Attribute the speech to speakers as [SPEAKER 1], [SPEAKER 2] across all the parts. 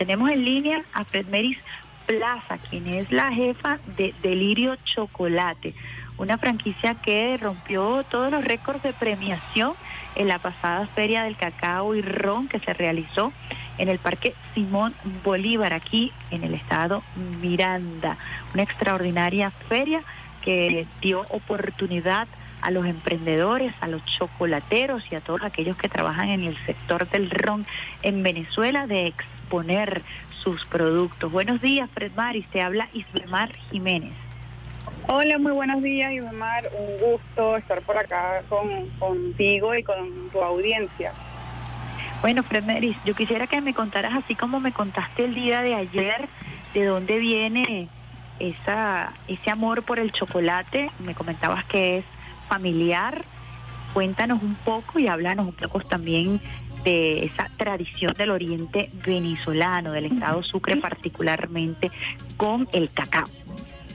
[SPEAKER 1] tenemos en línea a Fredmeris Plaza, quien es la jefa de Delirio Chocolate, una franquicia que rompió todos los récords de premiación en la pasada Feria del Cacao y Ron que se realizó en el Parque Simón Bolívar, aquí en el estado Miranda. Una extraordinaria feria que dio oportunidad a los emprendedores, a los chocolateros y a todos aquellos que trabajan en el sector del ron en Venezuela de exponer sus productos. Buenos días, Fred Maris, te habla Isbemar Jiménez.
[SPEAKER 2] Hola, muy buenos días, Isbemar. Un gusto estar por acá con, contigo y con tu audiencia.
[SPEAKER 1] Bueno, Fred Maris, yo quisiera que me contaras, así como me contaste el día de ayer, de dónde viene esa, ese amor por el chocolate. Me comentabas que es familiar. Cuéntanos un poco y háblanos un poco también de esa tradición del oriente venezolano, del estado Sucre particularmente, con el cacao.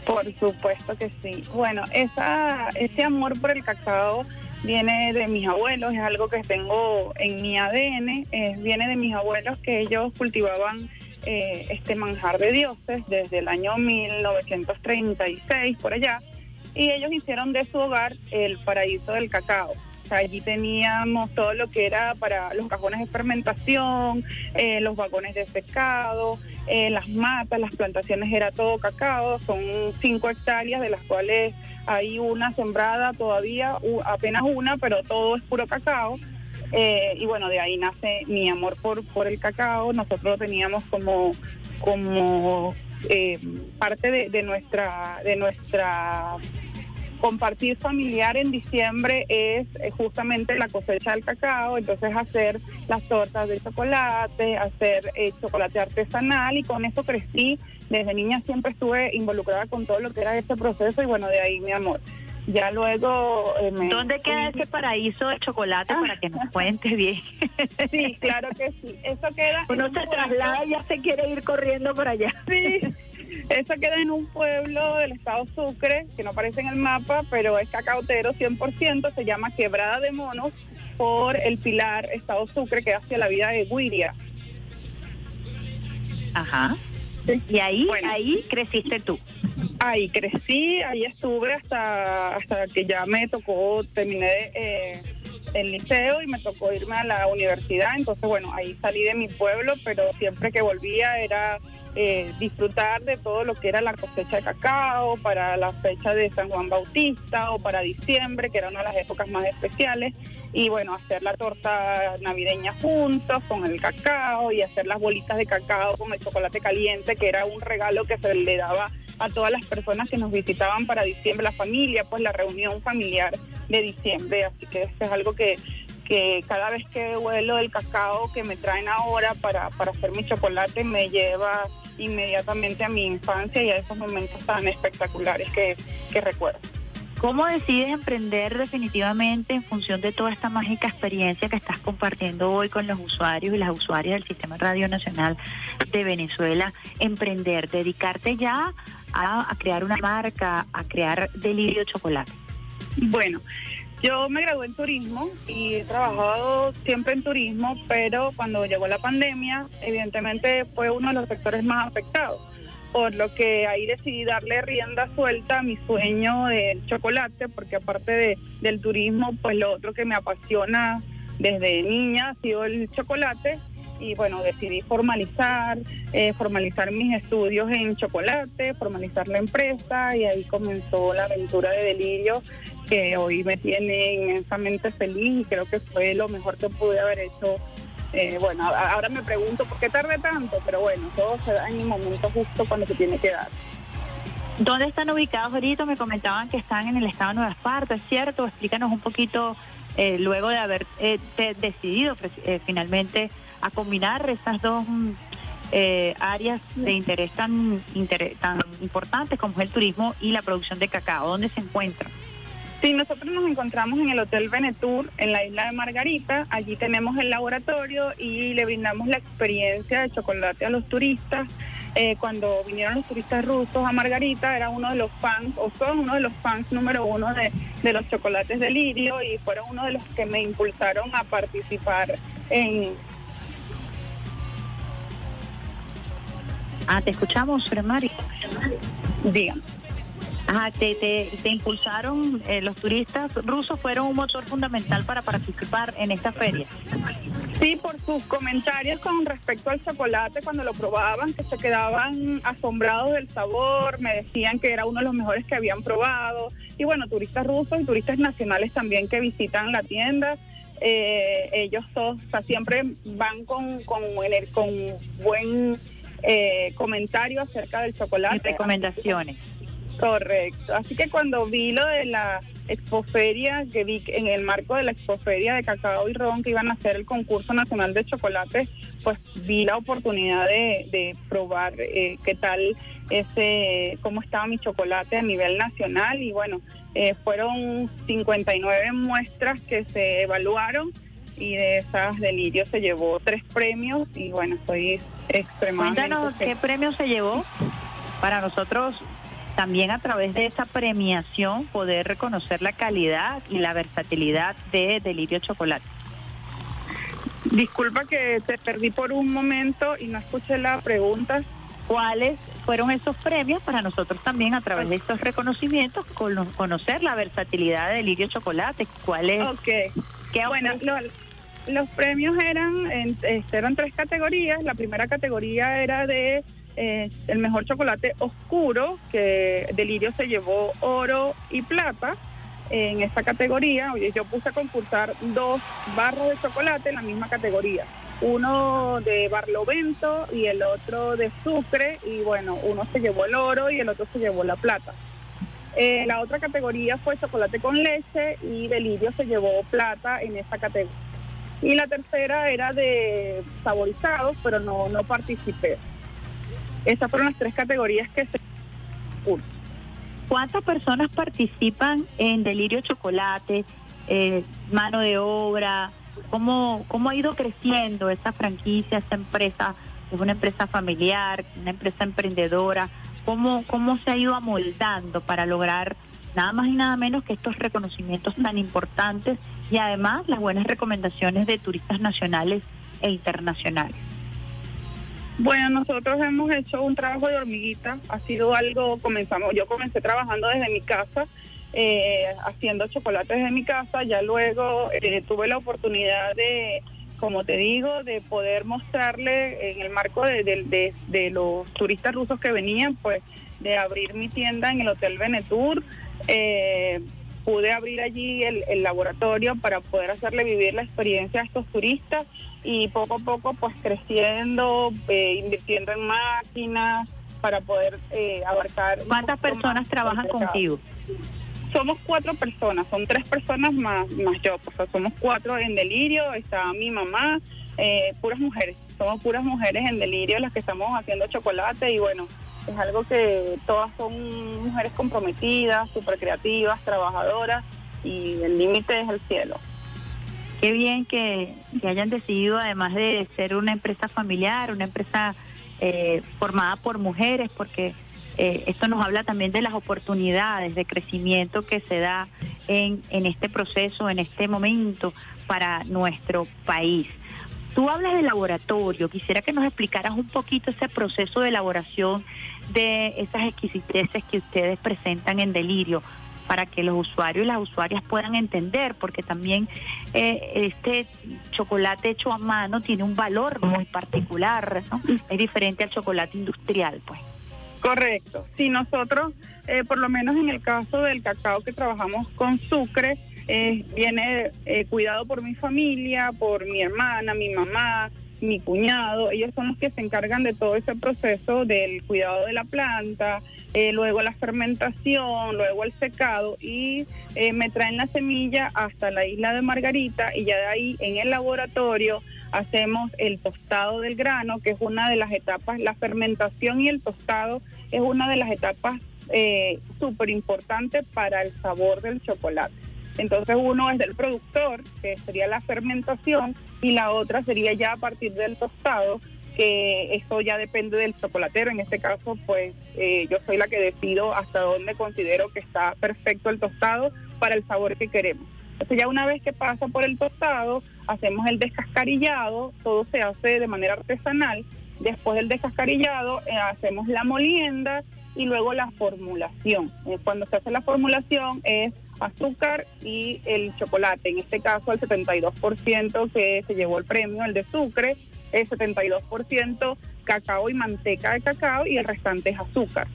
[SPEAKER 2] Por supuesto que sí. Bueno, esa, ese amor por el cacao viene de mis abuelos, es algo que tengo en mi ADN, viene de mis abuelos que ellos cultivaban eh, este manjar de dioses desde el año 1936 por allá y ellos hicieron de su hogar el paraíso del cacao. Allí teníamos todo lo que era para los cajones de fermentación, eh, los vagones de secado, eh, las matas, las plantaciones era todo cacao, son cinco hectáreas de las cuales hay una sembrada todavía, apenas una, pero todo es puro cacao. Eh, y bueno, de ahí nace mi amor por, por el cacao. Nosotros teníamos como, como parte de, de, nuestra, de nuestra compartir familiar en diciembre es eh, justamente la cosecha del cacao, entonces hacer las tortas de chocolate, hacer eh, chocolate artesanal y con eso crecí. Desde niña siempre estuve involucrada con todo lo que era ese proceso y bueno, de ahí mi amor. Ya luego...
[SPEAKER 1] Eh, ¿Dónde queda ese paraíso de chocolate para que nos cuentes bien?
[SPEAKER 2] sí, claro que sí. Eso queda...
[SPEAKER 1] Uno se traslada y ya se quiere ir corriendo por allá.
[SPEAKER 2] Sí. Eso queda en un pueblo del estado Sucre, que no aparece en el mapa, pero es cacautero 100%, se llama Quebrada de Monos, por el pilar estado Sucre, que hacia la vida de Guiria.
[SPEAKER 1] Ajá. Y ahí, ahí creciste tú.
[SPEAKER 2] Ahí crecí, ahí estuve hasta, hasta que ya me tocó, terminé eh, el liceo y me tocó irme a la universidad. Entonces, bueno, ahí salí de mi pueblo, pero siempre que volvía era eh, disfrutar de todo lo que era la cosecha de cacao, para la fecha de San Juan Bautista o para diciembre, que era una de las épocas más especiales, y bueno, hacer la torta navideña juntos con el cacao y hacer las bolitas de cacao con el chocolate caliente, que era un regalo que se le daba a todas las personas que nos visitaban para diciembre, la familia, pues la reunión familiar de diciembre, así que esto es algo que que cada vez que huelo el cacao que me traen ahora para, para hacer mi chocolate me lleva inmediatamente a mi infancia y a esos momentos tan espectaculares que, que recuerdo.
[SPEAKER 1] ¿Cómo decides emprender definitivamente en función de toda esta mágica experiencia que estás compartiendo hoy con los usuarios y las usuarias del Sistema Radio Nacional de Venezuela? Emprender, dedicarte ya a, a crear una marca, a crear Delirio Chocolate.
[SPEAKER 2] Bueno, yo me gradué en turismo y he trabajado siempre en turismo, pero cuando llegó la pandemia, evidentemente fue uno de los sectores más afectados, por lo que ahí decidí darle rienda suelta a mi sueño del chocolate, porque aparte de, del turismo, pues lo otro que me apasiona desde niña ha sido el chocolate y bueno, decidí formalizar, eh, formalizar mis estudios en chocolate, formalizar la empresa y ahí comenzó la aventura de Delirio que hoy me tiene inmensamente feliz y creo que fue lo mejor que pude haber hecho. Eh, bueno, ahora me pregunto por qué tardé tanto, pero bueno, todo se da en el momento justo cuando se tiene que dar.
[SPEAKER 1] ¿Dónde están ubicados ahorita? Me comentaban que están en el estado de Nueva Esparta, ¿es cierto? Explícanos un poquito, eh, luego de haber eh, decidido finalmente a combinar esas dos mm, áreas de interés tan, tan importantes como es el turismo y la producción de cacao. ¿Dónde se encuentran?
[SPEAKER 2] Sí, nosotros nos encontramos en el Hotel Venetur en la isla de Margarita. Allí tenemos el laboratorio y le brindamos la experiencia de chocolate a los turistas. Eh, cuando vinieron los turistas rusos a Margarita, era uno de los fans, o son uno de los fans número uno de, de los chocolates de Lirio y fueron uno de los que me impulsaron a participar en,
[SPEAKER 1] Ah, te escuchamos, Mari.
[SPEAKER 2] Dígame.
[SPEAKER 1] Ajá, te, te, impulsaron, eh, los turistas rusos fueron un motor fundamental para participar en esta feria.
[SPEAKER 2] Sí, por sus comentarios con respecto al chocolate cuando lo probaban, que se quedaban asombrados del sabor, me decían que era uno de los mejores que habían probado. Y bueno, turistas rusos y turistas nacionales también que visitan la tienda. Eh, ellos todos, siempre van con, con, con buen eh, comentario acerca del chocolate.
[SPEAKER 1] Y recomendaciones.
[SPEAKER 2] Correcto. Así que cuando vi lo de la expoferia, que vi en el marco de la expoferia de cacao y ron que iban a hacer el concurso nacional de chocolate, pues vi la oportunidad de, probar eh, qué tal ese, cómo estaba mi chocolate a nivel nacional y bueno, eh, fueron 59 muestras que se evaluaron y de esas Delirio se llevó tres premios y bueno, estoy extremadamente...
[SPEAKER 1] Cuéntanos qué premio se llevó para nosotros también a través de esa premiación poder reconocer la calidad y la versatilidad de Delirio Chocolate.
[SPEAKER 2] Disculpa que te perdí por un momento y no escuché la pregunta.
[SPEAKER 1] ¿Cuáles fueron esos premios para nosotros también a través de estos reconocimientos conocer la versatilidad de Delirio Chocolate? ¿Cuáles?
[SPEAKER 2] Ok. bueno, los premios eran, este, eran tres categorías. La primera categoría era de eh, el mejor chocolate oscuro, que Delirio se llevó oro y plata en esta categoría. Oye, yo puse a concursar dos barras de chocolate en la misma categoría. Uno de barlovento y el otro de sucre. Y bueno, uno se llevó el oro y el otro se llevó la plata. Eh, la otra categoría fue chocolate con leche y Delirio se llevó plata en esa categoría. Y la tercera era de saborizados, pero no, no participé. Esas fueron las tres categorías que se...
[SPEAKER 1] ¿Cuántas personas participan en Delirio Chocolate, eh, mano de obra? ¿Cómo, ¿Cómo ha ido creciendo esa franquicia, esa empresa? Es una empresa familiar, una empresa emprendedora. ¿Cómo, ¿Cómo se ha ido amoldando para lograr nada más y nada menos que estos reconocimientos tan importantes y además las buenas recomendaciones de turistas nacionales e internacionales?
[SPEAKER 2] Bueno, nosotros hemos hecho un trabajo de hormiguita, ha sido algo, comenzamos, yo comencé trabajando desde mi casa, eh, haciendo chocolates desde mi casa, ya luego eh, tuve la oportunidad de, como te digo, de poder mostrarle en el marco de, los turistas rusos que venían, pues de abrir mi tienda en el Hotel Venetur. Eh, pude abrir allí el, laboratorio para poder hacerle vivir la experiencia a estos turistas y poco a poco pues creciendo, eh, invirtiendo en máquinas para poder eh, abarcar.
[SPEAKER 1] ¿Cuántas personas trabajan contigo?
[SPEAKER 2] Somos cuatro personas, son tres personas más, más yo, pues, somos cuatro en delirio, está mi mamá, eh, puras mujeres, somos puras mujeres en delirio las que estamos haciendo chocolate y bueno, es algo que todas son mujeres comprometidas, súper creativas, trabajadoras y el límite es el cielo.
[SPEAKER 1] Qué bien que, hayan decidido, además de ser una empresa familiar, una empresa eh, formada por mujeres, porque eh, esto nos habla también de las oportunidades de crecimiento que se da en, en este proceso, en este momento para nuestro país. Tú hablas de laboratorio, quisiera que nos explicaras un poquito ese proceso de elaboración de esas exquisiteces que ustedes presentan en Delirio para que los usuarios y las usuarias puedan entender, porque también eh, este chocolate hecho a mano tiene un valor muy particular. Es diferente al chocolate industrial, pues.
[SPEAKER 2] Correcto. Si nosotros, eh, por lo menos en el caso del cacao que trabajamos con sucre, eh, viene eh, cuidado por mi familia, por mi hermana, mi mamá, mi cuñado. Ellos son los que se encargan de todo ese proceso del cuidado de la planta, eh, luego la fermentación, luego el secado y me traen la semilla hasta la isla de Margarita y ya de ahí en el laboratorio hacemos el tostado del grano, que es una de las etapas, la fermentación y el tostado es una de las etapas súper importantes para el sabor del chocolate. Entonces uno es del productor, que sería la fermentación, y la otra sería ya a partir del tostado, que eso ya depende del chocolatero. En este caso, pues eh, yo soy la que decido hasta dónde considero que está perfecto el tostado para el sabor que queremos. Entonces ya una vez que pasa por el tostado, hacemos el descascarillado, todo se hace de manera artesanal Después del descascarillado eh, hacemos la molienda y luego la formulación. Eh, cuando se hace la formulación es azúcar y el chocolate. En este caso el 72% que se llevó el premio, el de Sucre, el 72% cacao y manteca de cacao y el restante es azúcar.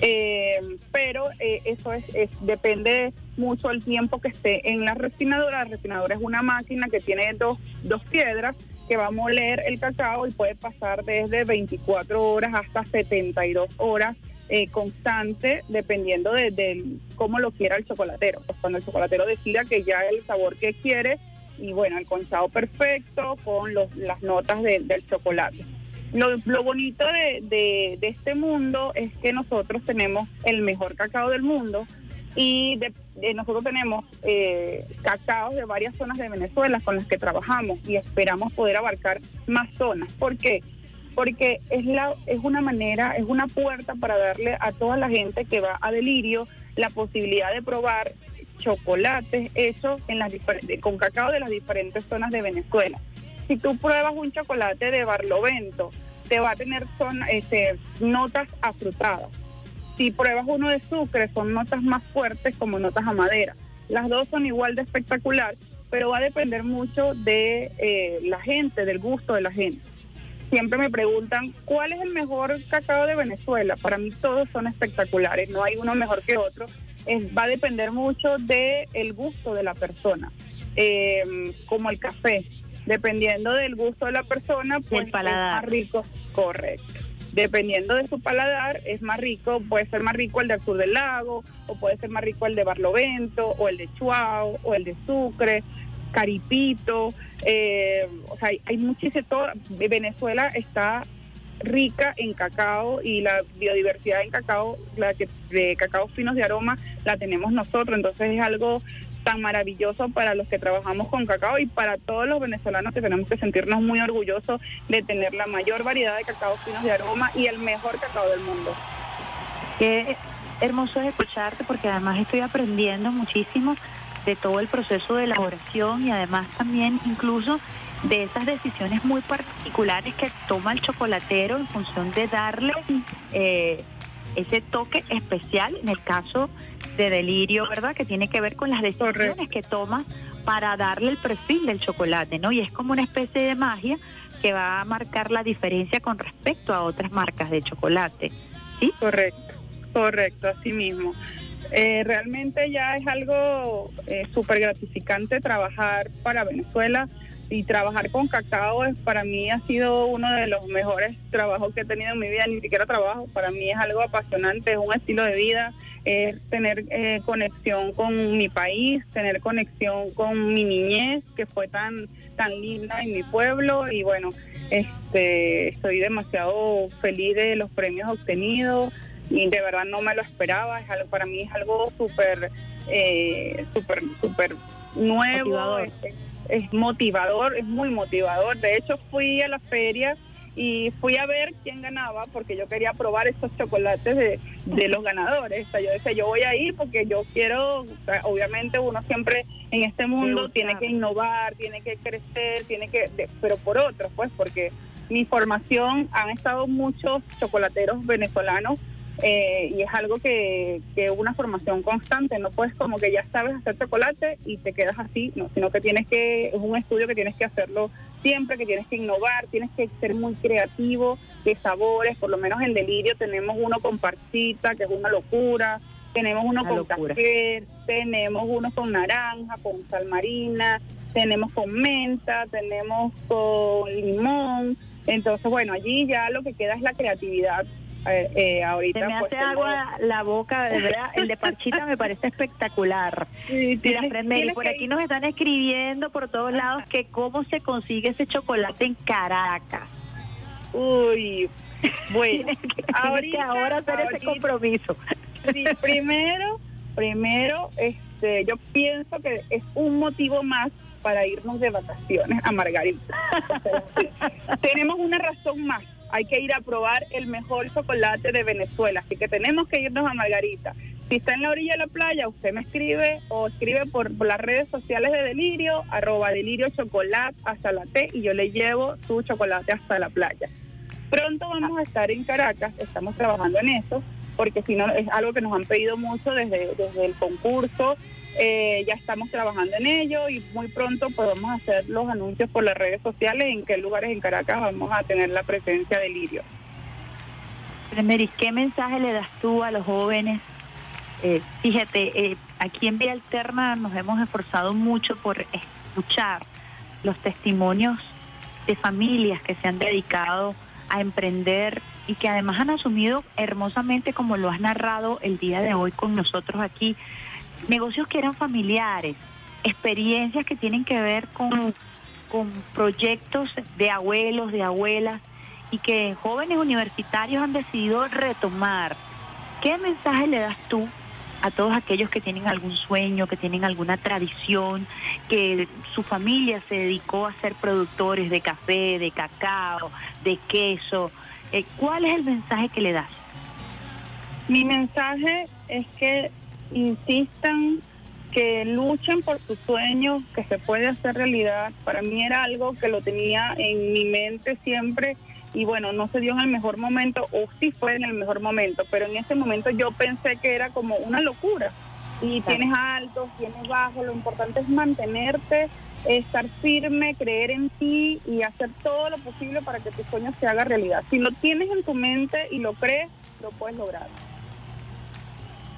[SPEAKER 2] Eh, pero eh, eso es, depende mucho del tiempo que esté en la refinadora. La refinadora es una máquina que tiene dos, dos piedras que va a moler el cacao y puede pasar desde 24 horas hasta 72 horas eh, constante, dependiendo de, cómo lo quiera el chocolatero. Pues cuando el chocolatero decida que ya el sabor que quiere y bueno, el conchado perfecto con los, las notas del chocolate. Lo, bonito de, este mundo es que nosotros tenemos el mejor cacao del mundo y nosotros tenemos eh, cacao de varias zonas de Venezuela con las que trabajamos y esperamos poder abarcar más zonas. ¿Por qué? Porque es, la, es una manera, es una puerta para darle a toda la gente que va a Delirio la posibilidad de probar chocolates hechos en las con cacao de las diferentes zonas de Venezuela si tú pruebas un chocolate de Barlovento, te va a tener son, este, notas afrutadas. Si pruebas uno de Sucre, son notas más fuertes como notas a madera. Las dos son igual de espectacular, pero va a depender mucho de eh, la gente, del gusto de la gente. Siempre me preguntan, ¿cuál es el mejor cacao de Venezuela? Para mí todos son espectaculares, no hay uno mejor que otro. va a depender mucho del el gusto de la persona, eh, como el café Dependiendo del gusto de la persona, pues es más rico, correcto. Dependiendo de su paladar, es más rico, puede ser más rico el del sur del lago, o puede ser más rico el de Barlovento, o el de Chuao, o el de Sucre, Caripito, eh, o sea, hay, hay muchísimo, Venezuela está rica en cacao y la biodiversidad en cacao, la que de cacao finos de aroma, la tenemos nosotros, entonces es algo tan maravilloso para los que trabajamos con cacao y para todos los venezolanos que tenemos que sentirnos muy orgullosos de tener la mayor variedad de cacao finos de aroma y el mejor cacao del mundo.
[SPEAKER 1] Qué hermoso es escucharte porque además estoy aprendiendo muchísimo de todo el proceso de elaboración y además también incluso de esas decisiones muy particulares que toma el chocolatero en función de darle eh, ese toque especial en el caso de delirio, ¿verdad? Que tiene que ver con las decisiones que toma para darle el perfil del chocolate, ¿no? Y es como una especie de magia que va a marcar la diferencia con respecto a otras marcas de chocolate, ¿sí?
[SPEAKER 2] Correcto, correcto, así mismo. Eh, realmente ya es algo eh, súper gratificante trabajar para Venezuela y trabajar con cacao es, para mí ha sido uno de los mejores trabajos que he tenido en mi vida, ni siquiera trabajo, para mí es algo apasionante, es un estilo de vida, es tener eh, conexión con mi país, tener conexión con mi niñez, que fue tan, tan linda en mi pueblo y bueno, este, estoy demasiado feliz de los premios obtenidos y de verdad no me lo esperaba, es algo, para mí es algo súper, eh, súper, súper nuevo es motivador, es muy motivador. De hecho, fui a la feria y fui a ver quién ganaba porque yo quería probar estos chocolates de, de los ganadores. O sea, yo decía, yo voy a ir porque yo quiero, obviamente uno siempre en este mundo tiene que innovar, tiene que crecer, tiene que, pero por otros, pues, porque mi formación han estado muchos chocolateros venezolanos eh, y es algo que, que una formación constante, no puedes como que ya sabes hacer chocolate y te quedas así, no, sino que tienes que, es un estudio que tienes que hacerlo siempre, que tienes que innovar, tienes que ser muy creativo de sabores, por lo menos en Delirio tenemos uno con parchita, que es una locura, tenemos uno con café, tenemos uno con naranja, con sal marina, tenemos con menta, tenemos con limón, entonces bueno, allí ya lo que queda es la creatividad eh, eh, ahorita.
[SPEAKER 1] Se me pues, hace agua la boca, de verdad. El de Parchita me parece espectacular. Sí, y por aquí nos están escribiendo por todos lados que cómo se consigue ese chocolate en Caracas.
[SPEAKER 2] Uy, bueno,
[SPEAKER 1] ahorita, ahora hacer ese compromiso.
[SPEAKER 2] Sí, primero, primero, este, yo pienso que es un motivo más para irnos de vacaciones a Margarita. tenemos una razón más hay que ir a probar el mejor chocolate de Venezuela, así que tenemos que irnos a Margarita. Si está en la orilla de la playa, usted me escribe o escribe por, las redes sociales de Delirio, arroba Delirio Chocolate hasta la T y yo le llevo su chocolate hasta la playa. Pronto vamos a estar en Caracas, estamos trabajando en eso, porque si no es algo que nos han pedido mucho desde, desde el concurso. Eh, ya estamos trabajando en ello y muy pronto podemos hacer los anuncios por las redes sociales en qué lugares en Caracas vamos a tener la presencia de Lirio.
[SPEAKER 1] Mary, ¿qué mensaje le das tú a los jóvenes? Eh, fíjate, eh, aquí en Vía Alterna nos hemos esforzado mucho por escuchar los testimonios de familias que se han dedicado a emprender y que además han asumido hermosamente, como lo has narrado el día de hoy con nosotros aquí, negocios que eran familiares, experiencias que tienen que ver con, con proyectos de abuelos, de abuelas, y que jóvenes universitarios han decidido retomar. ¿Qué mensaje le das tú a todos aquellos que tienen algún sueño, que tienen alguna tradición, que su familia se dedicó a ser productores de café, de cacao, de queso? Eh, ¿Cuál es el mensaje que le das?
[SPEAKER 2] Mi mensaje es que insistan, que luchen por sus sueños, que se puede hacer realidad. Para mí era algo que lo tenía en mi mente siempre y bueno, no se dio en el mejor momento o sí fue en el mejor momento, pero en ese momento yo pensé que era como una locura. Y tienes altos, tienes bajos, lo importante es mantenerte, estar firme, creer en ti y hacer todo lo posible para que tu sueño se haga realidad. Si lo tienes en tu mente y lo crees, lo puedes lograr.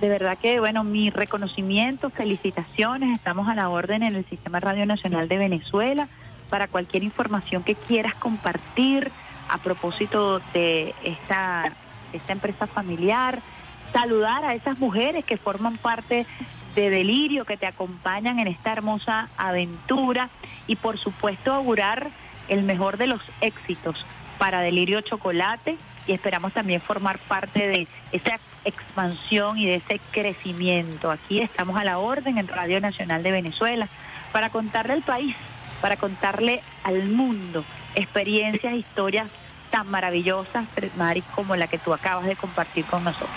[SPEAKER 1] De verdad que, bueno, mi reconocimiento, felicitaciones, estamos a la orden en el Sistema Radio Nacional de Venezuela. Para cualquier información que quieras compartir a propósito de esta, esta empresa familiar, saludar a esas mujeres que forman parte de Delirio, que te acompañan en esta hermosa aventura y por supuesto augurar el mejor de los éxitos para Delirio Chocolate y esperamos también formar parte de esa expansión y de ese crecimiento. Aquí estamos a la orden en Radio Nacional de Venezuela para contarle al país, para contarle al mundo experiencias, historias tan maravillosas, Mari, como la que tú acabas de compartir con nosotros.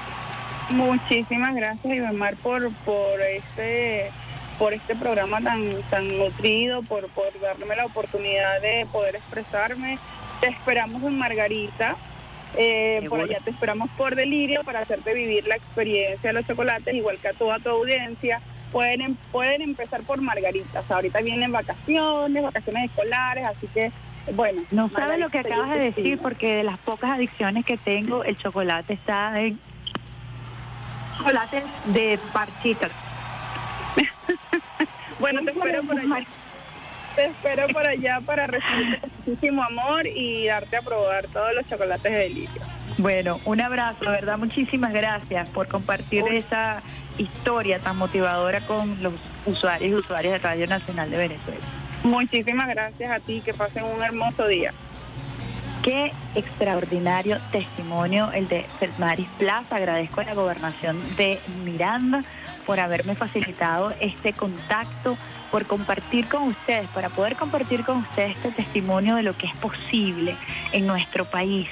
[SPEAKER 2] Muchísimas gracias, Iván por, por este por este programa tan tan nutrido, por, por darme la oportunidad de poder expresarme. Te esperamos en Margarita, eh, por allá te esperamos por Delirio para hacerte vivir la experiencia de los chocolates, igual que a toda tu audiencia. Pueden, em, pueden empezar por Margarita. ahorita vienen vacaciones, vacaciones escolares, así que bueno.
[SPEAKER 1] No sabes lo que acabas de decir, porque de las pocas adicciones que tengo, el chocolate está en chocolate de parchitas.
[SPEAKER 2] bueno, te espero por allá. Te espero por allá para recibir muchísimo amor y darte a probar todos los chocolates de delirio.
[SPEAKER 1] Bueno, un abrazo, ¿verdad? Muchísimas gracias por compartir esa historia tan motivadora con los usuarios y usuarias de Radio Nacional de Venezuela.
[SPEAKER 2] Muchísimas gracias a ti, que pasen un hermoso día.
[SPEAKER 1] Qué extraordinario testimonio el de Maris Plaza. Agradezco a la gobernación de Miranda por haberme facilitado este contacto, por compartir con ustedes, para poder compartir con ustedes este testimonio de lo que es posible en nuestro país,